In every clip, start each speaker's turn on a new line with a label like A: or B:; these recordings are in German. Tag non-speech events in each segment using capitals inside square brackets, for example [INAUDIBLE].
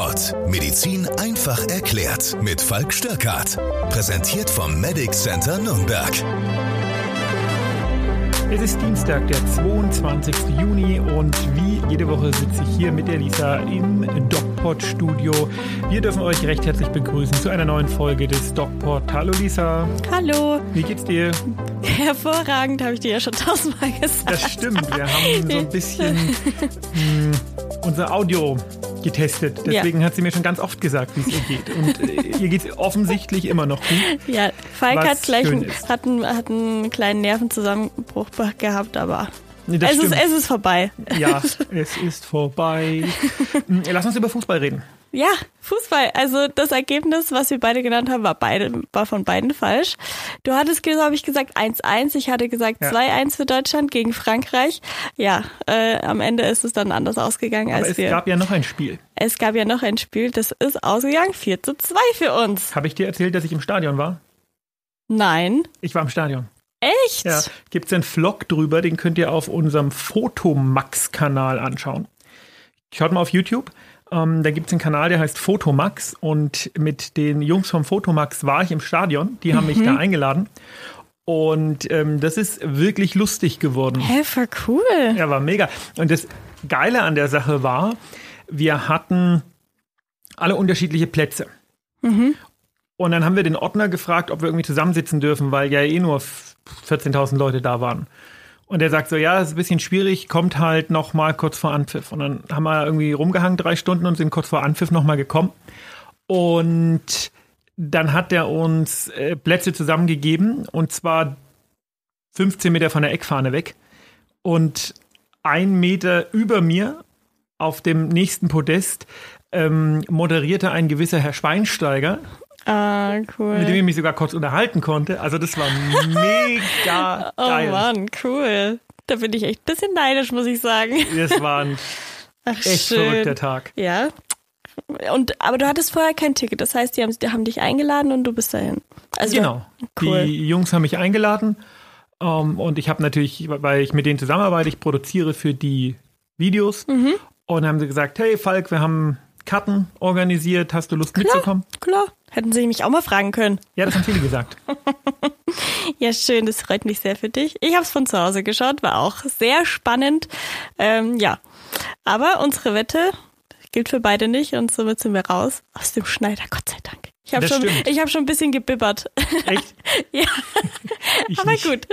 A: DocPod. Medizin einfach erklärt. Mit Falk Störkart. Präsentiert vom Medic Center Nürnberg.
B: Es ist Dienstag, der 22. Juni und wie jede Woche sitze ich hier mit der Lisa im DocPod Studio. Wir dürfen euch recht herzlich begrüßen zu einer neuen Folge des DocPod. Hallo Lisa.
C: Hallo.
B: Wie geht's dir?
C: Hervorragend, habe ich dir ja schon tausendmal gesagt.
B: Das stimmt. Wir haben so ein bisschen [LAUGHS] mh, unser Audio getestet. Deswegen ja. hat sie mir schon ganz oft gesagt, wie es ihr geht. Und äh, ihr geht es offensichtlich immer noch gut. [LAUGHS]
C: Ja, Falk hat gleich einen, hat, einen, hat einen kleinen Nervenzusammenbruch gehabt, aber nee, es, ist, es ist vorbei.
B: Ja, [LAUGHS] es ist vorbei. Hm, lass uns über Fußball reden.
C: Ja, Fußball. Also das Ergebnis, was wir beide genannt haben, war, beide, war von beiden falsch. Du hattest, glaube ich, gesagt 1-1. Ich hatte gesagt ja. 2-1 für Deutschland gegen Frankreich. Ja, äh, am Ende ist es dann anders ausgegangen
B: Aber
C: als
B: es
C: wir.
B: Es gab ja noch ein Spiel.
C: Es gab ja noch ein Spiel. Das ist ausgegangen 4 zu 2 für uns.
B: Habe ich dir erzählt, dass ich im Stadion war?
C: Nein.
B: Ich war im Stadion.
C: Echt?
B: Ja. Gibt es einen Vlog drüber, den könnt ihr auf unserem Fotomax-Kanal anschauen. Schaut mal auf YouTube. Ähm, da gibt es einen Kanal, der heißt Fotomax und mit den Jungs vom Fotomax war ich im Stadion. Die haben mhm. mich da eingeladen. Und ähm, das ist wirklich lustig geworden.
C: Hä, voll cool.
B: Ja, war mega. Und das Geile an der Sache war, wir hatten alle unterschiedliche Plätze. Mhm. Und dann haben wir den Ordner gefragt, ob wir irgendwie zusammensitzen dürfen, weil ja eh nur 14.000 Leute da waren. Und er sagt so, ja, ist ein bisschen schwierig, kommt halt noch mal kurz vor Anpfiff. Und dann haben wir irgendwie rumgehangen drei Stunden und sind kurz vor Anpfiff noch mal gekommen. Und dann hat er uns äh, Plätze zusammengegeben und zwar 15 Meter von der Eckfahne weg. Und ein Meter über mir auf dem nächsten Podest ähm, moderierte ein gewisser Herr Schweinsteiger
C: Ah, cool.
B: Mit dem ich mich sogar kurz unterhalten konnte. Also das war mega [LAUGHS]
C: oh
B: geil.
C: Oh Mann, cool. Da bin ich echt ein bisschen neidisch, muss ich sagen.
B: Das war ein [LAUGHS] Ach, echt schön. verrückter Tag.
C: Ja. Und, aber du hattest vorher kein Ticket. Das heißt, die haben, die haben dich eingeladen und du bist dahin.
B: Also, genau. Cool. Die Jungs haben mich eingeladen. Um, ähm, und ich habe natürlich, weil ich mit denen zusammenarbeite, ich produziere für die Videos. Mhm. Und haben sie gesagt, hey Falk, wir haben Karten organisiert. Hast du Lust
C: klar,
B: mitzukommen?
C: Klar. Hätten Sie mich auch mal fragen können.
B: Ja, das haben viele gesagt. [LAUGHS]
C: ja, schön, das freut mich sehr für dich. Ich habe es von zu Hause geschaut, war auch sehr spannend. Ähm, ja, aber unsere Wette gilt für beide nicht und somit sind wir raus aus dem Schneider, Gott sei Dank. Ich habe schon, hab schon ein bisschen gebibbert.
B: Echt? [LAUGHS]
C: ja, aber nicht. gut.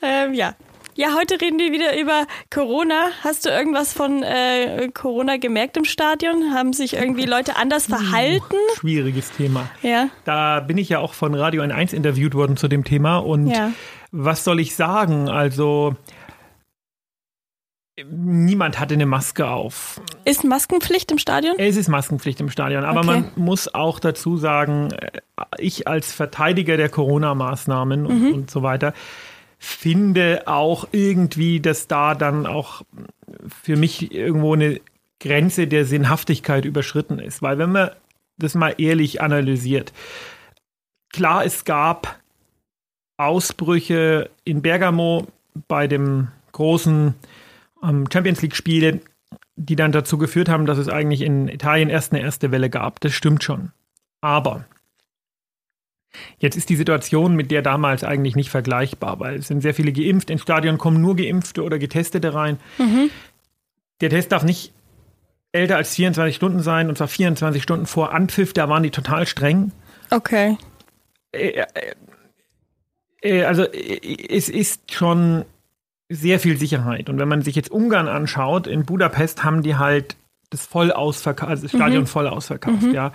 C: Ähm, ja, ja, heute reden wir wieder über Corona. Hast du irgendwas von äh, Corona gemerkt im Stadion? Haben sich irgendwie Leute anders verhalten?
B: Schwieriges Thema.
C: Ja.
B: Da bin ich ja auch von Radio N1 interviewt worden zu dem Thema. Und ja. was soll ich sagen? Also, niemand hatte eine Maske auf.
C: Ist Maskenpflicht im Stadion?
B: Es ist Maskenpflicht im Stadion, aber okay. man muss auch dazu sagen, äh, ich als Verteidiger der Corona-Maßnahmen und, mhm. und so weiter, finde auch irgendwie, dass da dann auch für mich irgendwo eine Grenze der Sinnhaftigkeit überschritten ist. Weil wenn man das mal ehrlich analysiert, klar, es gab Ausbrüche in Bergamo bei dem großen ähm, Champions League-Spiel, die dann dazu geführt haben, dass es eigentlich in Italien erst eine erste Welle gab. Das stimmt schon. Aber Jetzt ist die Situation mit der damals eigentlich nicht vergleichbar, weil es sind sehr viele geimpft. Ins Stadion kommen nur Geimpfte oder Getestete rein. Mhm. Der Test darf nicht älter als 24 Stunden sein, und zwar 24 Stunden vor Anpfiff. Da waren die total streng.
C: Okay.
B: Äh, äh, äh, also es ist schon sehr viel Sicherheit. Und wenn man sich jetzt Ungarn anschaut, in Budapest haben die halt das voll ausverkauft, also das Stadion mhm. voll ausverkauft, mhm. ja.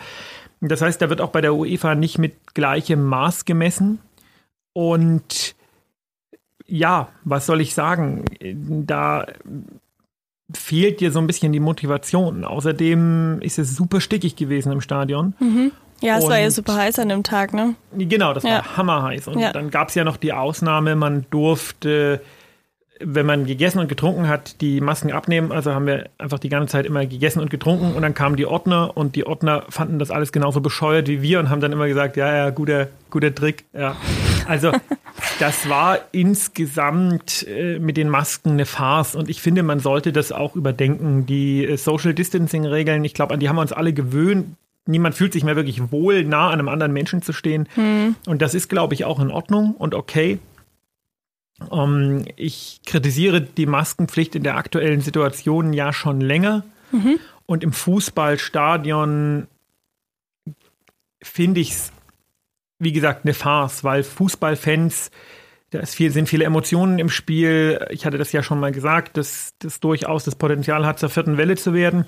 B: Das heißt, da wird auch bei der UEFA nicht mit gleichem Maß gemessen. Und ja, was soll ich sagen? Da fehlt dir so ein bisschen die Motivation. Außerdem ist es super stickig gewesen im Stadion.
C: Mhm. Ja, es und war ja super heiß an dem Tag, ne?
B: Genau, das ja. war hammerheiß. Und ja. dann gab es ja noch die Ausnahme, man durfte wenn man gegessen und getrunken hat, die Masken abnehmen. Also haben wir einfach die ganze Zeit immer gegessen und getrunken und dann kamen die Ordner und die Ordner fanden das alles genauso bescheuert wie wir und haben dann immer gesagt, ja, ja, guter, guter Trick. Ja. Also [LAUGHS] das war insgesamt äh, mit den Masken eine Farce und ich finde, man sollte das auch überdenken. Die äh, Social Distancing Regeln, ich glaube, an die haben wir uns alle gewöhnt. Niemand fühlt sich mehr wirklich wohl, nah an einem anderen Menschen zu stehen. Hm. Und das ist, glaube ich, auch in Ordnung und okay. Ähm, ich kritisiere die Maskenpflicht in der aktuellen Situation ja schon länger. Mhm. Und im Fußballstadion finde ich es, wie gesagt, eine Farce, weil Fußballfans, da viel, sind viele Emotionen im Spiel. Ich hatte das ja schon mal gesagt, dass das durchaus das Potenzial hat, zur vierten Welle zu werden.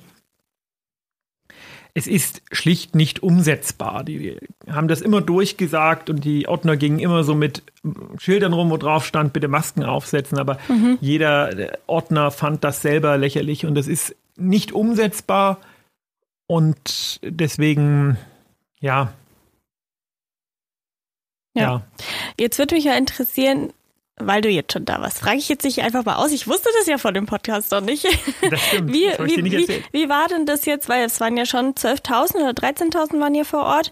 B: Es ist schlicht nicht umsetzbar. Die haben das immer durchgesagt und die Ordner gingen immer so mit Schildern rum, wo drauf stand, bitte Masken aufsetzen. Aber mhm. jeder Ordner fand das selber lächerlich und das ist nicht umsetzbar. Und deswegen ja.
C: Ja. ja. Jetzt würde mich ja interessieren, weil du jetzt schon da warst, frage ich jetzt dich einfach mal aus. Ich wusste das ja vor dem Podcast noch nicht.
B: Das stimmt.
C: Wie,
B: das
C: wie, wie, wie, war denn das jetzt? Weil es waren ja schon 12.000 oder 13.000 waren hier vor Ort.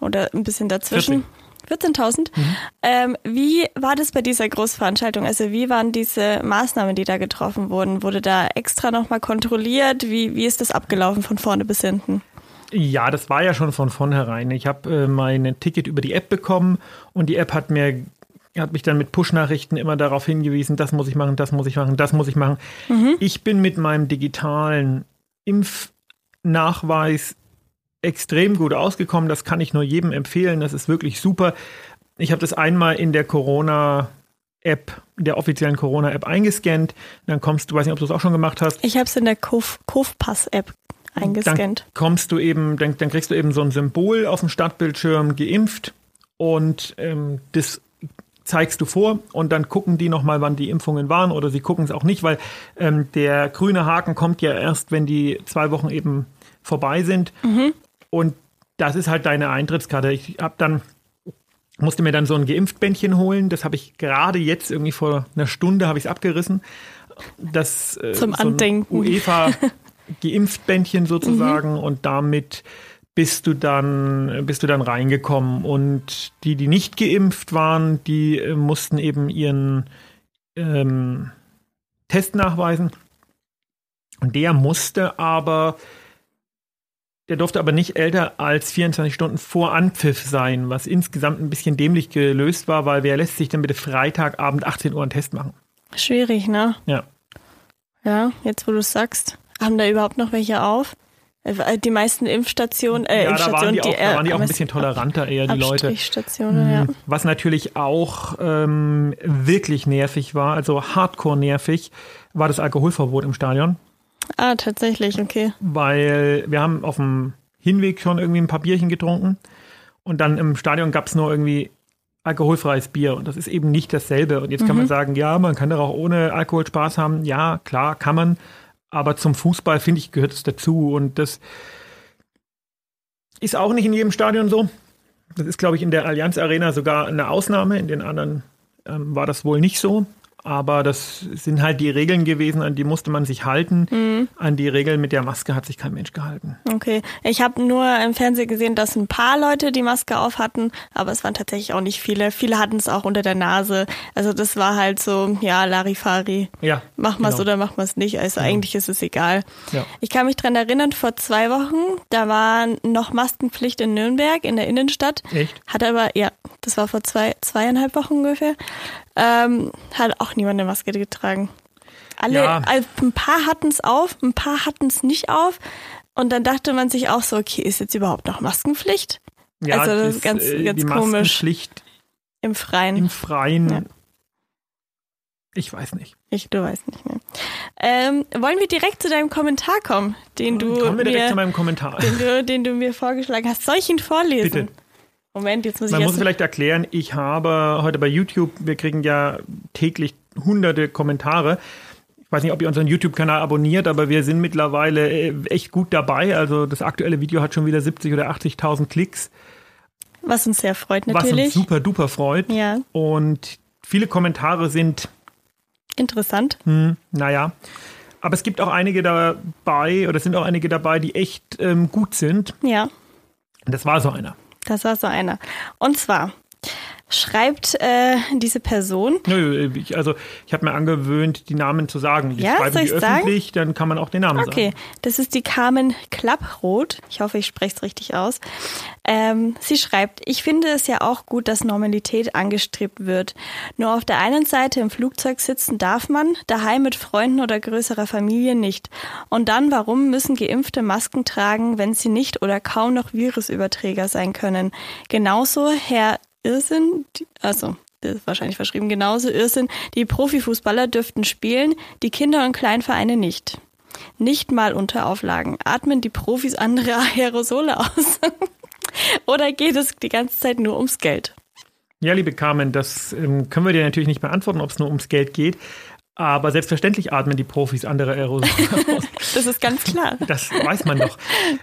C: Oder ein bisschen dazwischen. 14.000. Mhm. Ähm, wie war das bei dieser Großveranstaltung? Also wie waren diese Maßnahmen, die da getroffen wurden? Wurde da extra nochmal kontrolliert? Wie, wie ist das abgelaufen von vorne bis hinten?
B: Ja, das war ja schon von vornherein. Ich habe äh, mein Ticket über die App bekommen und die App hat mir hat mich dann mit Push-Nachrichten immer darauf hingewiesen, das muss ich machen, das muss ich machen, das muss ich machen. Mhm. Ich bin mit meinem digitalen Impfnachweis extrem gut ausgekommen. Das kann ich nur jedem empfehlen. Das ist wirklich super. Ich habe das einmal in der Corona App, der offiziellen Corona-App eingescannt. Dann kommst du, weiß nicht, ob du es auch schon gemacht hast.
C: Ich habe es in der Kofpass-App eingescannt.
B: Dann kommst du eben, dann, dann, kriegst du eben so ein Symbol auf dem Startbildschirm geimpft und ähm, das zeigst du vor und dann gucken die nochmal, wann die Impfungen waren oder sie gucken es auch nicht, weil ähm, der grüne Haken kommt ja erst, wenn die zwei Wochen eben vorbei sind. Mhm. Und das ist halt deine Eintrittskarte. Ich habe dann musste mir dann so ein Geimpftbändchen holen. Das habe ich gerade jetzt irgendwie vor einer Stunde habe ich es abgerissen. Das
C: äh, zum so Andenken.
B: UEFA [LAUGHS] geimpft Bändchen sozusagen mhm. und damit bist du dann bist du dann reingekommen und die die nicht geimpft waren die äh, mussten eben ihren ähm, Test nachweisen und der musste aber der durfte aber nicht älter als 24 Stunden vor Anpfiff sein, was insgesamt ein bisschen dämlich gelöst war, weil wer lässt sich denn bitte Freitagabend 18 Uhr einen Test machen?
C: Schwierig, ne?
B: Ja.
C: Ja, jetzt wo du es sagst. Haben da überhaupt noch welche auf? Äh, die meisten Impfstationen, äh,
B: ja,
C: Impfstationen,
B: da waren die, auch, da waren die auch ein bisschen toleranter eher, die Leute.
C: ja. Hm,
B: was natürlich auch ähm, wirklich nervig war, also hardcore nervig, war das Alkoholverbot im Stadion.
C: Ah, tatsächlich, okay.
B: Weil wir haben auf dem Hinweg schon irgendwie ein paar Bierchen getrunken und dann im Stadion gab es nur irgendwie alkoholfreies Bier und das ist eben nicht dasselbe. Und jetzt mhm. kann man mhm. sagen, ja, man kann doch auch ohne Alkohol Spaß haben. Ja, klar, kann man. Aber zum Fußball, finde ich, gehört es dazu. Und das ist auch nicht in jedem Stadion so. Das ist, glaube ich, in der Allianz Arena sogar eine Ausnahme. In den anderen ähm, war das wohl nicht so aber das sind halt die Regeln gewesen, an die musste man sich halten. Mhm. An die Regeln mit der Maske hat sich kein Mensch gehalten.
C: Okay, ich habe nur im Fernsehen gesehen, dass ein paar Leute die Maske auf hatten, aber es waren tatsächlich auch nicht viele. Viele hatten es auch unter der Nase. Also das war halt so, ja, Larifari.
B: Ja.
C: Mach mal's genau. oder mach mal's nicht. Also genau. eigentlich ist es egal. Ja. Ich kann mich dran erinnern, vor zwei Wochen, da war noch Maskenpflicht in Nürnberg in der Innenstadt.
B: Echt?
C: Hat aber, ja, das war vor zwei, zweieinhalb Wochen ungefähr. Ähm, hat auch niemand eine Maske getragen. Alle, ja. also ein paar hatten es auf, ein paar hatten es nicht auf. Und dann dachte man sich auch so, okay, ist jetzt überhaupt noch Maskenpflicht?
B: Ja, also das ist ganz, äh, ganz die komisch.
C: Im Freien.
B: Im Freien. Ja. Ich weiß nicht.
C: Ich, du weißt nicht mehr. Ähm, wollen wir direkt zu deinem Kommentar kommen, den du
B: Kommen wir direkt
C: mir,
B: zu meinem Kommentar.
C: Den du, den du mir vorgeschlagen hast. Soll ich ihn vorlesen?
B: Bitte.
C: Moment, jetzt muss
B: Man
C: ich
B: muss vielleicht erklären, ich habe heute bei YouTube, wir kriegen ja täglich hunderte Kommentare. Ich weiß nicht, ob ihr unseren YouTube-Kanal abonniert, aber wir sind mittlerweile äh, echt gut dabei. Also das aktuelle Video hat schon wieder 70 oder 80.000 Klicks.
C: Was uns sehr freut natürlich. Was uns
B: super duper freut.
C: Ja.
B: Und viele Kommentare sind
C: interessant.
B: Hm, naja. Aber es gibt auch einige dabei, oder es sind auch einige dabei, die echt ähm, gut sind.
C: Ja.
B: Das war so einer.
C: Das war so einer. Und zwar schreibt äh, diese Person.
B: Nö, ich, also ich habe mir angewöhnt, die Namen zu sagen. Ich
C: Ja,
B: schreibe
C: soll
B: die
C: ich
B: öffentlich, dann kann man auch den Namen
C: Okay,
B: sagen.
C: das ist die Carmen Klapproth. Ich hoffe, ich spreche es richtig aus. Ähm, sie schreibt, ich finde es ja auch gut, dass Normalität angestrebt wird. Nur auf der einen Seite im Flugzeug sitzen darf man, daheim mit Freunden oder größerer Familie nicht. Und dann, warum müssen Geimpfte Masken tragen, wenn sie nicht oder kaum noch Virusüberträger sein können? Genauso, Herr Irrsinn, also wahrscheinlich verschrieben, genauso Irrsinn, die Profifußballer dürften spielen, die Kinder- und Kleinvereine nicht. Nicht mal unter Auflagen. Atmen die Profis andere [LAUGHS] Aerosole aus? [LAUGHS] Oder geht es die ganze Zeit nur ums Geld?
B: Ja, liebe Carmen, das ähm, können wir dir natürlich nicht beantworten, ob es nur ums Geld geht. Aber selbstverständlich atmen die Profis andere Aerosole [LAUGHS] aus.
C: Das ist ganz klar.
B: Das weiß man doch.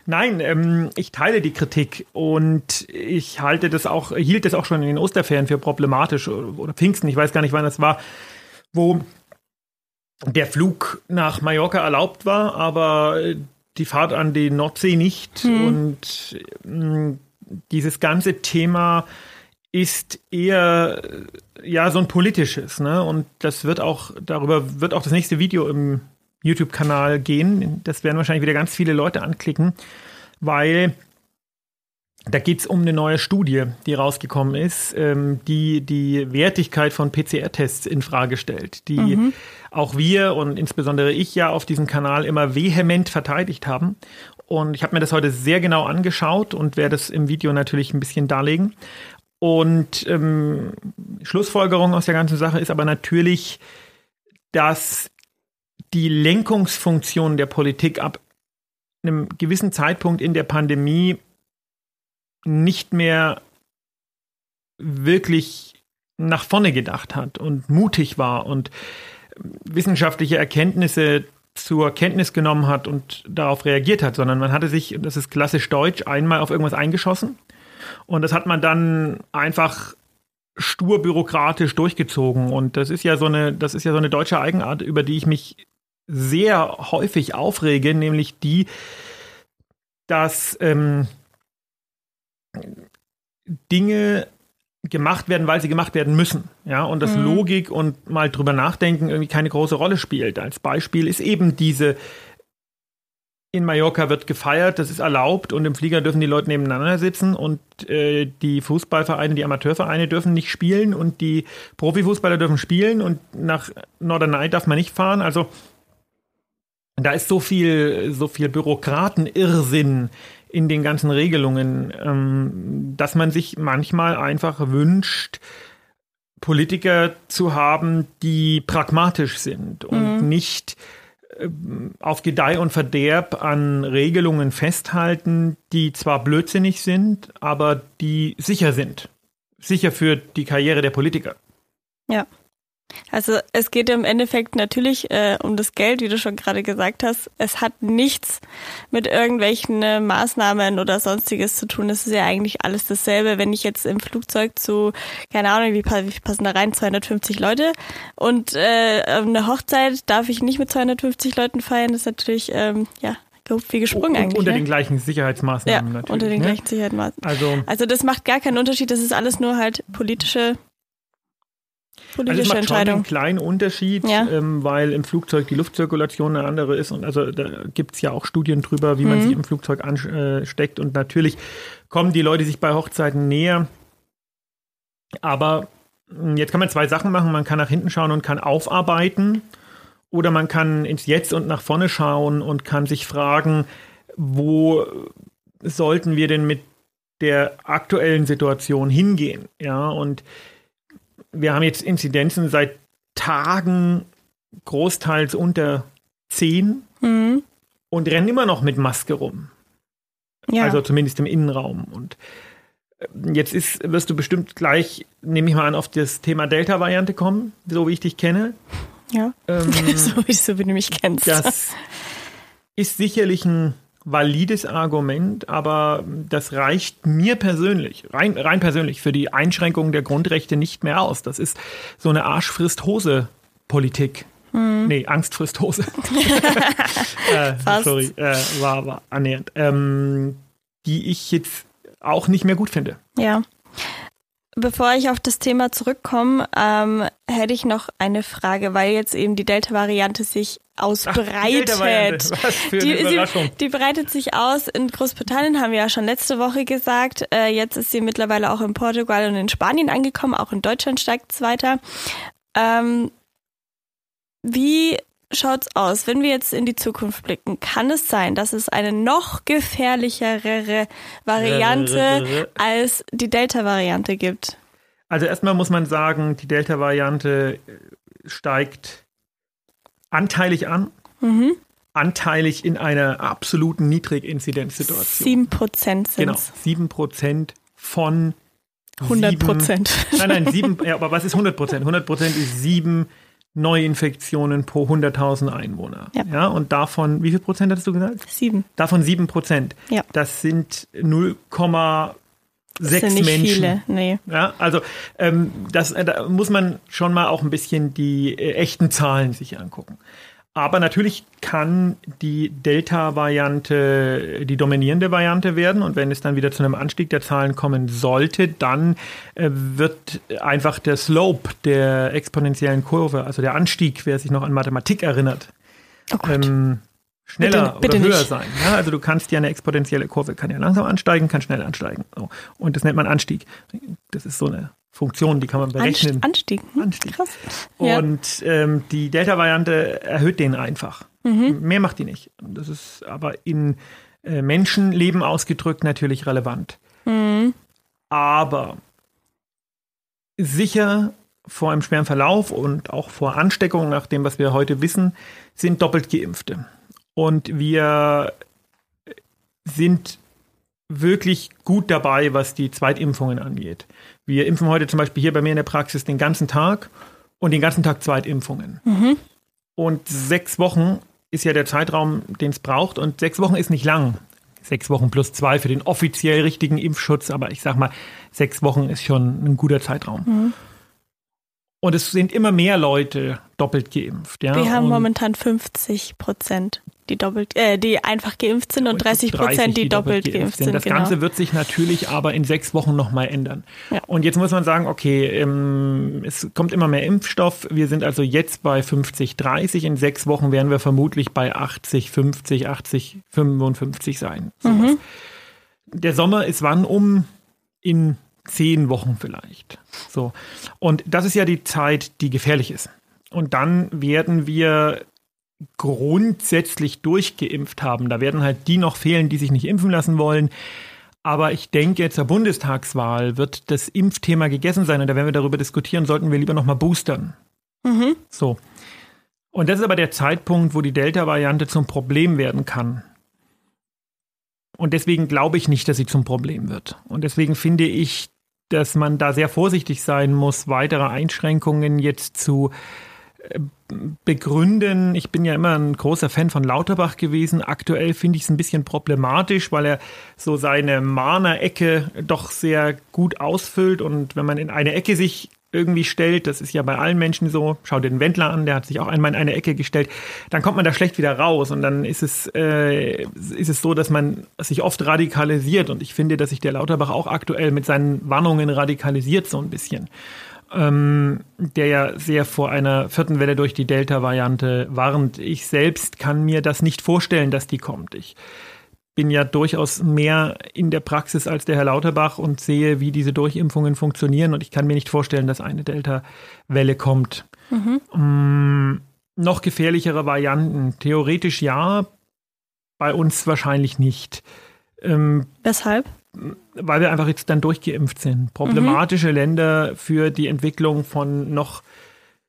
B: Nein, ähm, ich teile die Kritik und ich halte das auch, hielt das auch schon in den Osterferien für problematisch oder, Pfingsten, ich weiß gar nicht, wann das war, wo der Flug nach Mallorca erlaubt war, aber die Fahrt an die Nordsee nicht. Und ähm, dieses ganze Thema ist eher ja so ein politisches, ne? Und das wird auch darüber wird auch das nächste Video im YouTube-Kanal gehen. Das werden wahrscheinlich wieder ganz viele Leute anklicken, weil da geht es um eine neue Studie, die rausgekommen ist, ähm, die die Wertigkeit von PCR-Tests in Frage stellt, die auch wir und insbesondere ich ja auf diesem Kanal immer vehement verteidigt haben. Und ich habe mir das heute sehr genau angeschaut und werde es im Video natürlich ein bisschen darlegen. Und ähm, Schlussfolgerung aus der ganzen Sache ist aber natürlich, dass die Lenkungsfunktion der Politik ab einem gewissen Zeitpunkt in der Pandemie nicht mehr wirklich nach vorne gedacht hat und mutig war und wissenschaftliche Erkenntnisse zur Kenntnis genommen hat und darauf reagiert hat, sondern man hatte sich, das ist klassisch deutsch, einmal auf irgendwas eingeschossen und das hat man dann einfach stur bürokratisch durchgezogen und das ist ja so eine, das ist ja so eine deutsche Eigenart, über die ich mich sehr häufig aufrege, nämlich die, dass ähm, Dinge gemacht werden, weil sie gemacht werden müssen. Ja, und dass Logik und mal drüber nachdenken irgendwie keine große Rolle spielt. Als Beispiel ist eben diese in Mallorca wird gefeiert, das ist erlaubt und im Flieger dürfen die Leute nebeneinander sitzen und äh, die Fußballvereine, die Amateurvereine dürfen nicht spielen und die Profifußballer dürfen spielen und nach Norderney darf man nicht fahren. Also da ist so viel, so viel Bürokratenirrsinn in den ganzen Regelungen, ähm, dass man sich manchmal einfach wünscht, Politiker zu haben, die pragmatisch sind und nicht ähm, auf Gedeih und Verderb an Regelungen festhalten, die zwar blödsinnig sind, aber die sicher sind. Sicher für die Karriere der Politiker.
C: Ja. Also es geht im Endeffekt natürlich äh, um das Geld, wie du schon gerade gesagt hast. Es hat nichts mit irgendwelchen äh, Maßnahmen oder sonstiges zu tun. Es ist ja eigentlich alles dasselbe. Wenn ich jetzt im Flugzeug zu, keine Ahnung, wie, wie passen da rein, 250 Leute und äh, eine Hochzeit darf ich nicht mit 250 Leuten feiern, das ist natürlich, ähm, ja, gehupft wie gesprungen
B: Und
C: eigentlich.
B: unter
C: ne?
B: den gleichen
C: ja,
B: Sicherheitsmaßnahmen natürlich.
C: unter den
B: ne?
C: gleichen Sicherheitsmaßnahmen.
B: Also,
C: Also das macht gar keinen Unterschied, das ist alles nur halt politische,
B: also es
C: politische
B: macht schon einen kleinen Unterschied,
C: Ja.
B: ähm, weil im Flugzeug die Luftzirkulation eine andere ist. Und also da gibt es ja auch Studien drüber, wie man
C: Mhm.
B: sich im Flugzeug ansteckt. Und natürlich kommen die Leute sich bei Hochzeiten näher. Aber mh, jetzt kann man zwei Sachen machen. Man kann nach hinten schauen und kann aufarbeiten. Oder man kann ins Jetzt und nach vorne schauen und kann sich fragen, wo sollten wir denn mit der aktuellen Situation hingehen? Ja, und wir haben jetzt Inzidenzen seit Tagen großteils unter 10
C: Mhm.
B: und rennen immer noch mit Maske rum.
C: Ja.
B: Also zumindest im Innenraum. Und äh, jetzt ist, wirst du bestimmt gleich, nehme ich mal an, auf das Thema Delta-Variante kommen, so wie ich dich kenne.
C: Ja.
B: Ähm,
C: so, [LAUGHS] wie, so wie du mich kennst.
B: Das ist sicherlich ein valides Argument, aber das reicht mir persönlich, rein, rein persönlich, für die Einschränkung der Grundrechte nicht mehr aus. Das ist so eine Arsch-frisst-Hose-Politik. Nee, Angst frisst Hose. [LAUGHS] äh, sorry, äh, war, war annähernd. Ähm, die ich jetzt auch nicht mehr gut finde.
C: Ja. Bevor ich auf das Thema zurückkomme, ähm, hätte ich noch eine Frage, weil jetzt eben die Delta-Variante sich ausbreitet.
B: Ach,
C: Die, [LAUGHS]
B: Überraschung.
C: sie, die breitet sich aus. In Großbritannien haben wir ja schon letzte Woche gesagt. Äh, jetzt ist sie mittlerweile auch in Portugal und in Spanien angekommen. Auch in Deutschland steigt es weiter. Ähm, wie schaut's aus, wenn wir jetzt in die Zukunft blicken? Kann es sein, dass es eine noch gefährlichere Variante als die Delta-Variante gibt?
B: Also erstmal muss man sagen, die Delta-Variante äh, steigt anteilig an,
C: Mhm.
B: anteilig in einer absoluten Niedriginzidenzsituation.
C: Sieben Prozent sind
B: Genau, sieben Prozent von
C: 100
B: sieben-
C: Prozent.
B: Nein, nein, sieben, ja, aber was ist 100 Prozent? 100 Prozent ist sieben Neuinfektionen pro 100.000 Einwohner.
C: Ja.
B: und davon, wie viel Prozent hattest du gesagt?
C: Sieben.
B: Davon sieben Prozent.
C: Ja.
B: Das sind 0,6
C: Das sind nicht
B: Menschen.
C: viele. Nee.
B: Ja, also ähm, das, äh, da muss man schon mal auch ein bisschen die äh, echten Zahlen sich angucken. Aber natürlich kann die Delta-Variante die dominierende Variante werden. Und wenn es dann wieder zu einem Anstieg der Zahlen kommen sollte, dann äh, wird einfach der Slope der exponentiellen Kurve, also der Anstieg, wer sich noch an Mathematik erinnert,
C: Oh
B: ähm, schneller
C: Bitte- bitte
B: oder höher
C: nicht.
B: sein. Ja, also du kannst ja eine exponentielle Kurve, kann ja langsam ansteigen, kann schnell ansteigen. So. Und das nennt man Anstieg. Das ist so eine Funktion, die kann man berechnen.
C: Anst Anstieg. Hm,
B: Anstieg.
C: Krass. Ja.
B: Und ähm, die Delta-Variante erhöht den einfach.
C: Mhm.
B: Mehr macht die nicht. Das ist aber in äh, Menschenleben ausgedrückt natürlich relevant.
C: Mhm.
B: Aber sicher vor einem schweren Verlauf und auch vor Ansteckung, nach dem, was wir heute wissen, sind doppelt Geimpfte. Und wir sind wirklich gut dabei, was die Zweitimpfungen angeht. Wir impfen heute zum Beispiel hier bei mir in der Praxis den ganzen Tag und den ganzen Tag Zweitimpfungen. Und sechs Wochen ist ja der Zeitraum, den es braucht. Und sechs Wochen ist nicht lang. Sechs Wochen plus zwei für den offiziell richtigen Impfschutz. Aber ich sag mal, sechs Wochen ist schon ein guter Zeitraum. Und es sind immer mehr Leute doppelt geimpft. Ja?
C: Wir haben
B: und
C: momentan 50 Prozent, die doppelt, äh, die einfach geimpft sind und 30 Prozent, die, doppelt geimpft sind.
B: Das
C: genau.
B: Ganze wird sich natürlich aber in sechs Wochen nochmal ändern.
C: Ja.
B: Und jetzt muss man sagen, okay, ähm, es kommt immer mehr Impfstoff. Wir sind also jetzt bei 50, 30. In sechs Wochen werden wir vermutlich bei 80, 50, 80, 55 sein.
C: Mhm.
B: Der Sommer ist wann um? In zehn Wochen vielleicht. So. Und das ist ja die Zeit, die gefährlich ist. Und dann werden wir grundsätzlich durchgeimpft haben. Da werden halt die noch fehlen, die sich nicht impfen lassen wollen. Aber ich denke, zur Bundestagswahl wird das Impfthema gegessen sein und da werden wir darüber diskutieren, sollten wir lieber nochmal boostern.
C: Mhm.
B: So. Und das ist aber der Zeitpunkt, wo die Delta-Variante zum Problem werden kann. Und deswegen glaube ich nicht, dass sie zum Problem wird. Und deswegen finde ich, dass man da sehr vorsichtig sein muss, weitere Einschränkungen jetzt zu äh, begründen. Ich bin ja immer ein großer Fan von Lauterbach gewesen. Aktuell finde ich es ein bisschen problematisch, weil er so seine Mahner-Ecke doch sehr gut ausfüllt. Und wenn man in eine Ecke sich irgendwie stellt, das ist ja bei allen Menschen so, schau den Wendler an, der hat sich auch einmal in eine Ecke gestellt, dann kommt man da schlecht wieder raus und dann ist es, äh, ist es so, dass man sich oft radikalisiert und ich finde, dass sich der Lauterbach auch aktuell mit seinen Warnungen radikalisiert so ein bisschen ähm, der ja sehr vor einer vierten Welle durch die Delta-Variante warnt. Ich selbst kann mir das nicht vorstellen, dass die kommt. Ich bin ja durchaus mehr in der Praxis als der Herr Lauterbach und sehe, wie diese Durchimpfungen funktionieren und ich kann mir nicht vorstellen, dass eine Delta-Welle kommt. Mm, noch gefährlichere Varianten. Theoretisch ja, bei uns wahrscheinlich nicht. Ähm,
C: Weshalb?
B: Weil wir einfach jetzt dann durchgeimpft sind. Problematische Länder für die Entwicklung von noch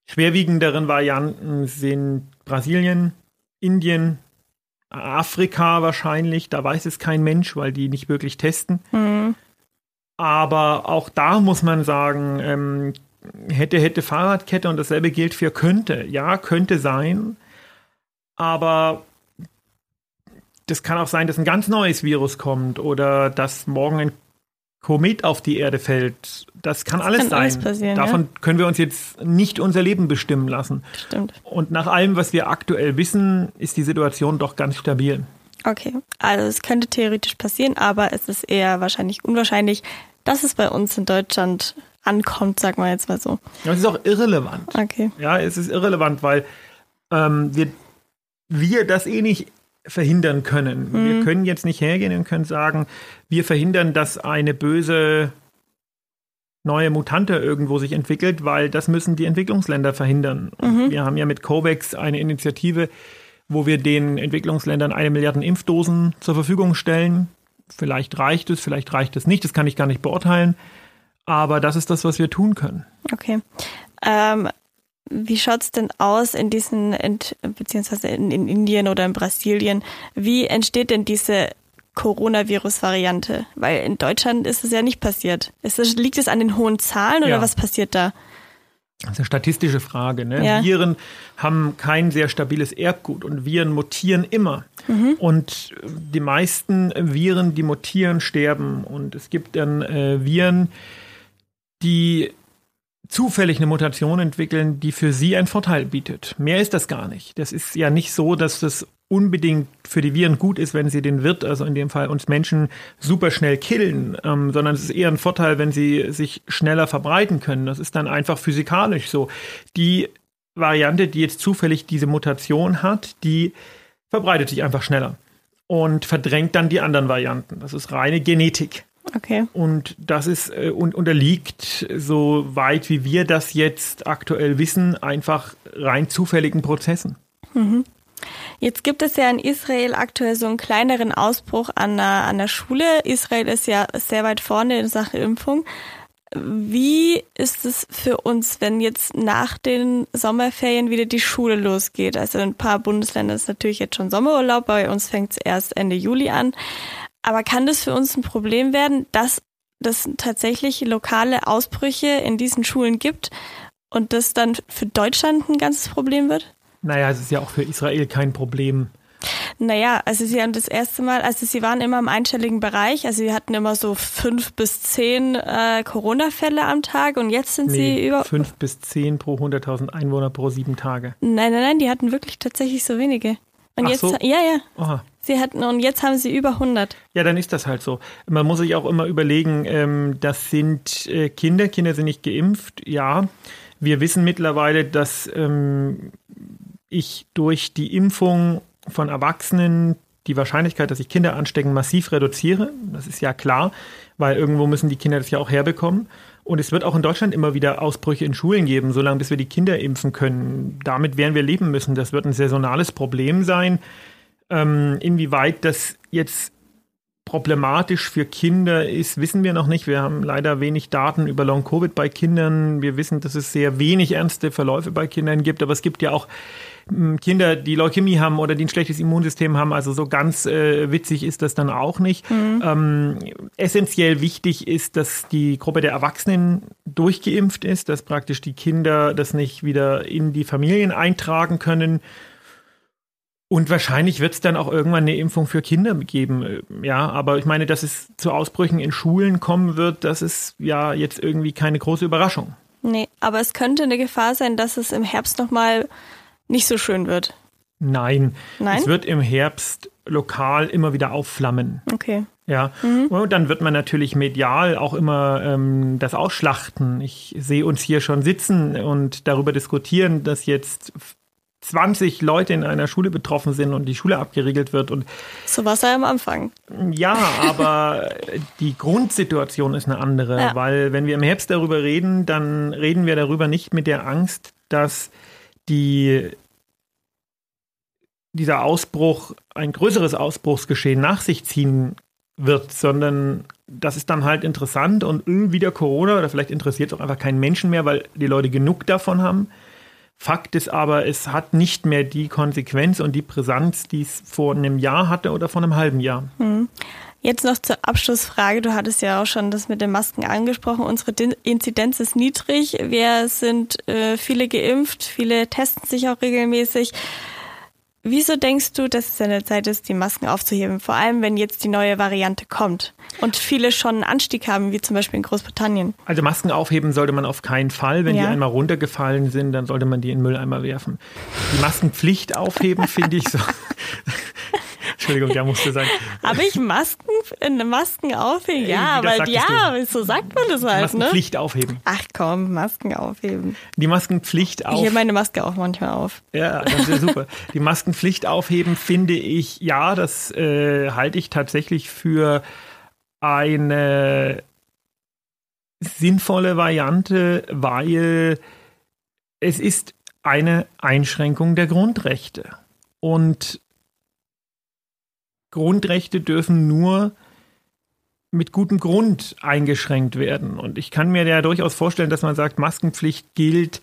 B: schwerwiegenderen Varianten sind Brasilien, Indien, Afrika wahrscheinlich. Da weiß es kein Mensch, weil die nicht wirklich testen.
C: Mhm.
B: Aber auch da muss man sagen, ähm, hätte, hätte Fahrradkette und dasselbe gilt für könnte. Ja, könnte sein. Aber das kann auch sein, dass ein ganz neues Virus kommt oder dass morgen ein Komet auf die Erde fällt. Das kann alles
C: kann
B: sein.
C: alles passieren,
B: Davon können wir uns jetzt nicht unser Leben bestimmen lassen.
C: Stimmt.
B: Und nach allem, was wir aktuell wissen, ist die Situation doch ganz stabil.
C: Okay, also es könnte theoretisch passieren, aber es ist eher wahrscheinlich unwahrscheinlich, dass es bei uns in Deutschland ankommt, sagen wir jetzt mal so.
B: Ja, es ist auch irrelevant.
C: Okay.
B: Ja, es ist irrelevant, weil ähm, wir, wir das eh nicht verhindern können. Mhm. Wir können jetzt nicht hergehen und können sagen, wir verhindern, dass eine böse neue Mutante irgendwo sich entwickelt, weil das müssen die Entwicklungsländer verhindern. Mhm. Wir haben ja mit COVAX eine Initiative, wo wir den Entwicklungsländern eine Milliarde Impfdosen zur Verfügung stellen. Vielleicht reicht es, vielleicht reicht es nicht, das kann ich gar nicht beurteilen. Aber das ist das, was wir tun können.
C: Okay. Ähm, wie schaut's denn aus in diesen, beziehungsweise in, in Indien oder in Brasilien? Wie entsteht denn diese Coronavirus-Variante? Weil in Deutschland ist es ja nicht passiert. Das, liegt es an den hohen Zahlen oder ja. was passiert da?
B: Das ist eine statistische Frage. Ne? Ja. Viren haben kein sehr stabiles Erbgut und Viren mutieren immer. Mhm. Und die meisten Viren, die mutieren, sterben. Und es gibt dann äh, Viren, die zufällig eine Mutation entwickeln, die für sie einen Vorteil bietet. Mehr ist das gar nicht. Das ist ja nicht so, dass das unbedingt für die Viren gut ist, wenn sie den Wirt, also in dem Fall uns Menschen, super schnell killen, ähm, sondern es ist eher ein Vorteil, wenn sie sich schneller verbreiten können. Das ist dann einfach physikalisch so. Die Variante, die jetzt zufällig diese Mutation hat, die verbreitet sich einfach schneller und verdrängt dann die anderen Varianten. Das ist reine Genetik.
C: Okay.
B: Und das ist äh, und unterliegt, so weit wie wir das jetzt aktuell wissen, einfach rein zufälligen Prozessen.
C: Mhm. Jetzt gibt es ja in Israel aktuell so einen kleineren Ausbruch an der, an der Schule. Israel ist ja sehr weit vorne in Sachen Impfung. Wie ist es für uns, wenn jetzt nach den Sommerferien wieder die Schule losgeht? Also in ein paar Bundesländern ist natürlich jetzt schon Sommerurlaub, bei uns fängt es erst Ende Juli an. Aber kann das für uns ein Problem werden, dass es tatsächlich lokale Ausbrüche in diesen Schulen gibt und das dann für Deutschland ein ganzes Problem wird?
B: Naja, es ist ja auch für Israel kein Problem.
C: Naja, also sie haben das erste Mal, also sie waren immer im einstelligen Bereich, also sie hatten immer so fünf bis zehn äh, Corona-Fälle am Tag und jetzt sind nee, sie über.
B: Fünf bis zehn pro 100.000 Einwohner pro sieben Tage.
C: Nein, nein, nein, die hatten wirklich tatsächlich so wenige. Und
B: Ach
C: jetzt,
B: so?
C: ja, ja. Oha. Sie hatten, und jetzt haben sie über 100.
B: Ja, dann ist das halt so. Man muss sich auch immer überlegen, ähm, das sind äh, Kinder, Kinder sind nicht geimpft, ja. Wir wissen mittlerweile, dass ähm, ich durch die Impfung von Erwachsenen die Wahrscheinlichkeit, dass sich Kinder anstecken, massiv reduziere. Das ist ja klar, weil irgendwo müssen die Kinder das ja auch herbekommen. Und es wird auch in Deutschland immer wieder Ausbrüche in Schulen geben, solange bis wir die Kinder impfen können. Damit werden wir leben müssen. Das wird ein saisonales Problem sein. Ähm, inwieweit das jetzt problematisch für Kinder ist, wissen wir noch nicht. Wir haben leider wenig Daten über Long-Covid bei Kindern. Wir wissen, dass es sehr wenig ernste Verläufe bei Kindern gibt, aber es gibt ja auch hm, Kinder, die Leukämie haben oder die ein schlechtes Immunsystem haben. Also so ganz äh, witzig ist das dann auch nicht. Mhm. Ähm, essentiell wichtig ist, dass die Gruppe der Erwachsenen durchgeimpft ist, dass praktisch die Kinder das nicht wieder in die Familien eintragen können. Und wahrscheinlich wird es dann auch irgendwann eine Impfung für Kinder geben. Ja, aber ich meine, dass es zu Ausbrüchen in Schulen kommen wird, das ist ja jetzt irgendwie keine große Überraschung.
C: Nee, aber es könnte eine Gefahr sein, dass es im Herbst nochmal nicht so schön wird.
B: Nein.
C: Nein.
B: Es wird im Herbst lokal immer wieder aufflammen.
C: Okay.
B: Ja, mhm. und dann wird man natürlich medial auch immer ähm, das ausschlachten. Ich sehe uns hier schon sitzen und darüber diskutieren, dass jetzt 20 Leute in einer Schule betroffen sind und die Schule abgeriegelt wird. Und
C: so war es ja am Anfang.
B: Ja, aber die Grundsituation ist eine andere, ja. weil wenn wir im Herbst darüber reden, dann reden wir darüber nicht mit der Angst, dass die dieser Ausbruch ein größeres Ausbruchsgeschehen nach sich ziehen wird, sondern das ist dann halt interessant und wieder Corona oder vielleicht interessiert es auch einfach keinen Menschen mehr, weil die Leute genug davon haben. Fakt ist aber, es hat nicht mehr die Konsequenz und die Brisanz, die es vor einem Jahr hatte oder vor einem halben Jahr.
C: Hm. Jetzt noch zur Abschlussfrage. Du hattest ja auch schon das mit den Masken angesprochen. Unsere Inzidenz ist niedrig. Wir sind äh, viele geimpft, viele testen sich auch regelmäßig. Wieso denkst du, dass es an der Zeit ist, die Masken aufzuheben? Vor allem, wenn jetzt die neue Variante kommt und viele schon einen Anstieg haben, wie zum Beispiel in Großbritannien.
B: Also Masken aufheben sollte man auf keinen Fall. Wenn ja. die einmal runtergefallen sind, dann sollte man die in den Mülleimer werfen. Die Maskenpflicht aufheben, finde ich so. [LAUGHS] Entschuldigung, der musste sein.
C: Habe ich Masken, äh, Masken aufheben? Ja, aber ja,
B: sagtest
C: so sagt man das halt, ne?
B: Maskenpflicht aufheben.
C: Ach komm, Masken aufheben.
B: Die Maskenpflicht
C: Ich
B: auf.
C: hebe meine Maske auch manchmal auf.
B: Ja, das ist super. Die Maskenpflicht aufheben finde ich, ja, das äh, halte ich tatsächlich für eine sinnvolle Variante, weil es ist eine Einschränkung der Grundrechte. Und Grundrechte dürfen nur mit gutem Grund eingeschränkt werden. Und ich kann mir ja durchaus vorstellen, dass man sagt, Maskenpflicht gilt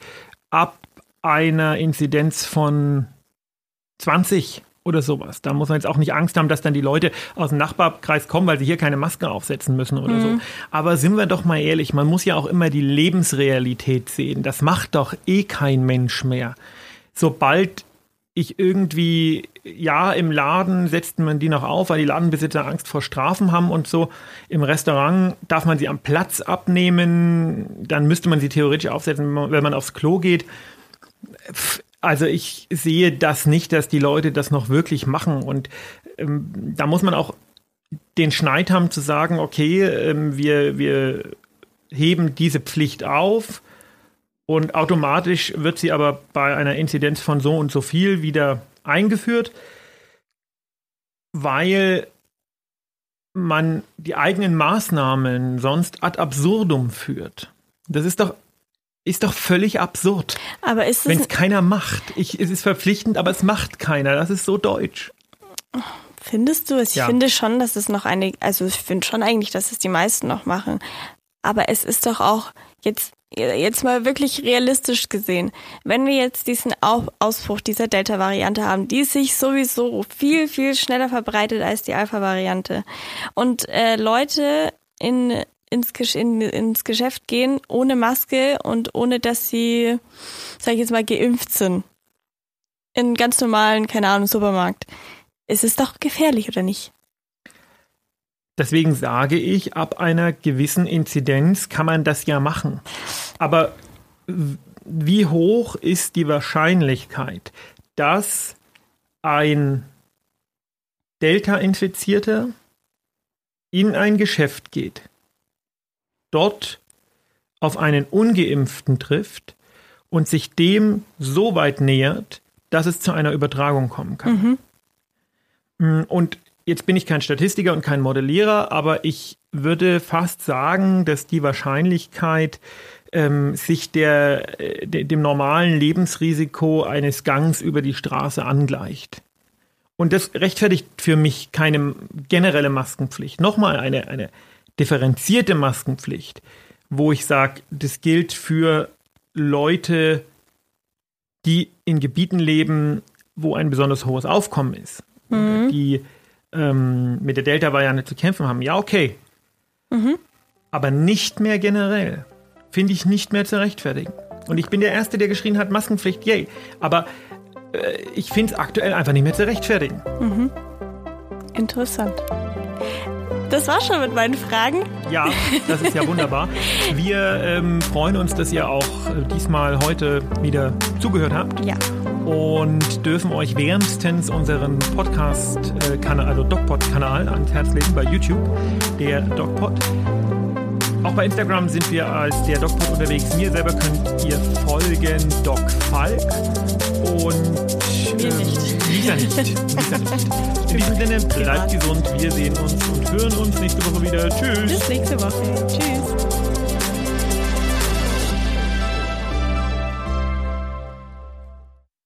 B: ab einer Inzidenz von 20 oder sowas. Da muss man jetzt auch nicht Angst haben, dass dann die Leute aus dem Nachbarkreis kommen, weil sie hier keine Maske aufsetzen müssen oder so. Aber sind wir doch mal ehrlich, man muss ja auch immer die Lebensrealität sehen. Das macht doch eh kein Mensch mehr. Sobald ich irgendwie, ja, im Laden setzt man die noch auf, weil die Ladenbesitzer Angst vor Strafen haben und so. Im Restaurant darf man sie am Platz abnehmen, dann müsste man sie theoretisch aufsetzen, wenn man, aufs Klo geht. Also ich sehe das nicht, dass die Leute das noch wirklich machen. Und ähm, da muss man auch den Schneid haben zu sagen, okay, ähm, wir, wir heben diese Pflicht auf und automatisch wird sie aber bei einer Inzidenz von so und so viel wieder eingeführt, weil man die eigenen Maßnahmen sonst ad absurdum führt. Das ist doch, ist doch völlig absurd,
C: Aber ist
B: wenn
C: es,
B: es keiner macht. Ich, es ist verpflichtend, aber es macht keiner. Das ist so deutsch.
C: findest du es? Ich
B: Ja.
C: finde schon, dass es noch eine, also ich finde schon eigentlich, dass es die meisten noch machen. Aber es ist doch auch jetzt, jetzt mal wirklich realistisch gesehen, wenn wir jetzt diesen Au- Ausbruch dieser Delta-Variante haben, die sich sowieso viel, viel schneller verbreitet als die Alpha-Variante und äh, Leute in, ins, in, ins Geschäft gehen ohne Maske und ohne, dass sie, sag ich jetzt mal, geimpft sind. In ganz normalen, keine Ahnung, Supermarkt. Es ist doch gefährlich, oder nicht?
B: Deswegen sage ich, ab einer gewissen Inzidenz kann man das ja machen. Aber wie hoch ist die Wahrscheinlichkeit, dass ein Delta-Infizierter in ein Geschäft geht, dort auf einen ungeimpften trifft und sich dem so weit nähert, dass es zu einer Übertragung kommen kann? Mm, Und jetzt bin ich kein Statistiker und kein Modellierer, aber ich würde fast sagen, dass die Wahrscheinlichkeit, ähm, sich der, äh, de, dem normalen Lebensrisiko eines Gangs über die Straße angleicht. Und das rechtfertigt für mich keine generelle Maskenpflicht. Nochmal eine, eine differenzierte Maskenpflicht, wo ich sage, das gilt für Leute, die in Gebieten leben, wo ein besonders hohes Aufkommen ist, oder die ähm, mit der Delta-Variante zu kämpfen haben. Ja, okay. Aber nicht mehr generell. Finde ich nicht mehr zu rechtfertigen. Und ich bin der Erste, der geschrien hat, Maskenpflicht, yay. Aber äh, ich finde es aktuell einfach nicht mehr zu rechtfertigen.
C: Interessant. Das war schon mit meinen Fragen.
B: Ja, das ist ja wunderbar. [LAUGHS] Wir ähm, freuen uns, dass ihr auch äh, diesmal heute wieder zugehört habt.
C: Ja.
B: Und dürfen euch wärmstens unseren Podcast-Kanal, also DocPod-Kanal ans Herz legen bei YouTube, der DocPod. Auch bei Instagram sind wir als der DocPod unterwegs. Mir selber könnt ihr folgen, Doc Falk. Und
C: nicht. [LAUGHS]
B: Lisa nicht. Lisa nicht. In diesem Sinne, bleibt gesund. Wir sehen uns und hören uns nächste Woche wieder. Tschüss.
C: Bis nächste Woche. Tschüss.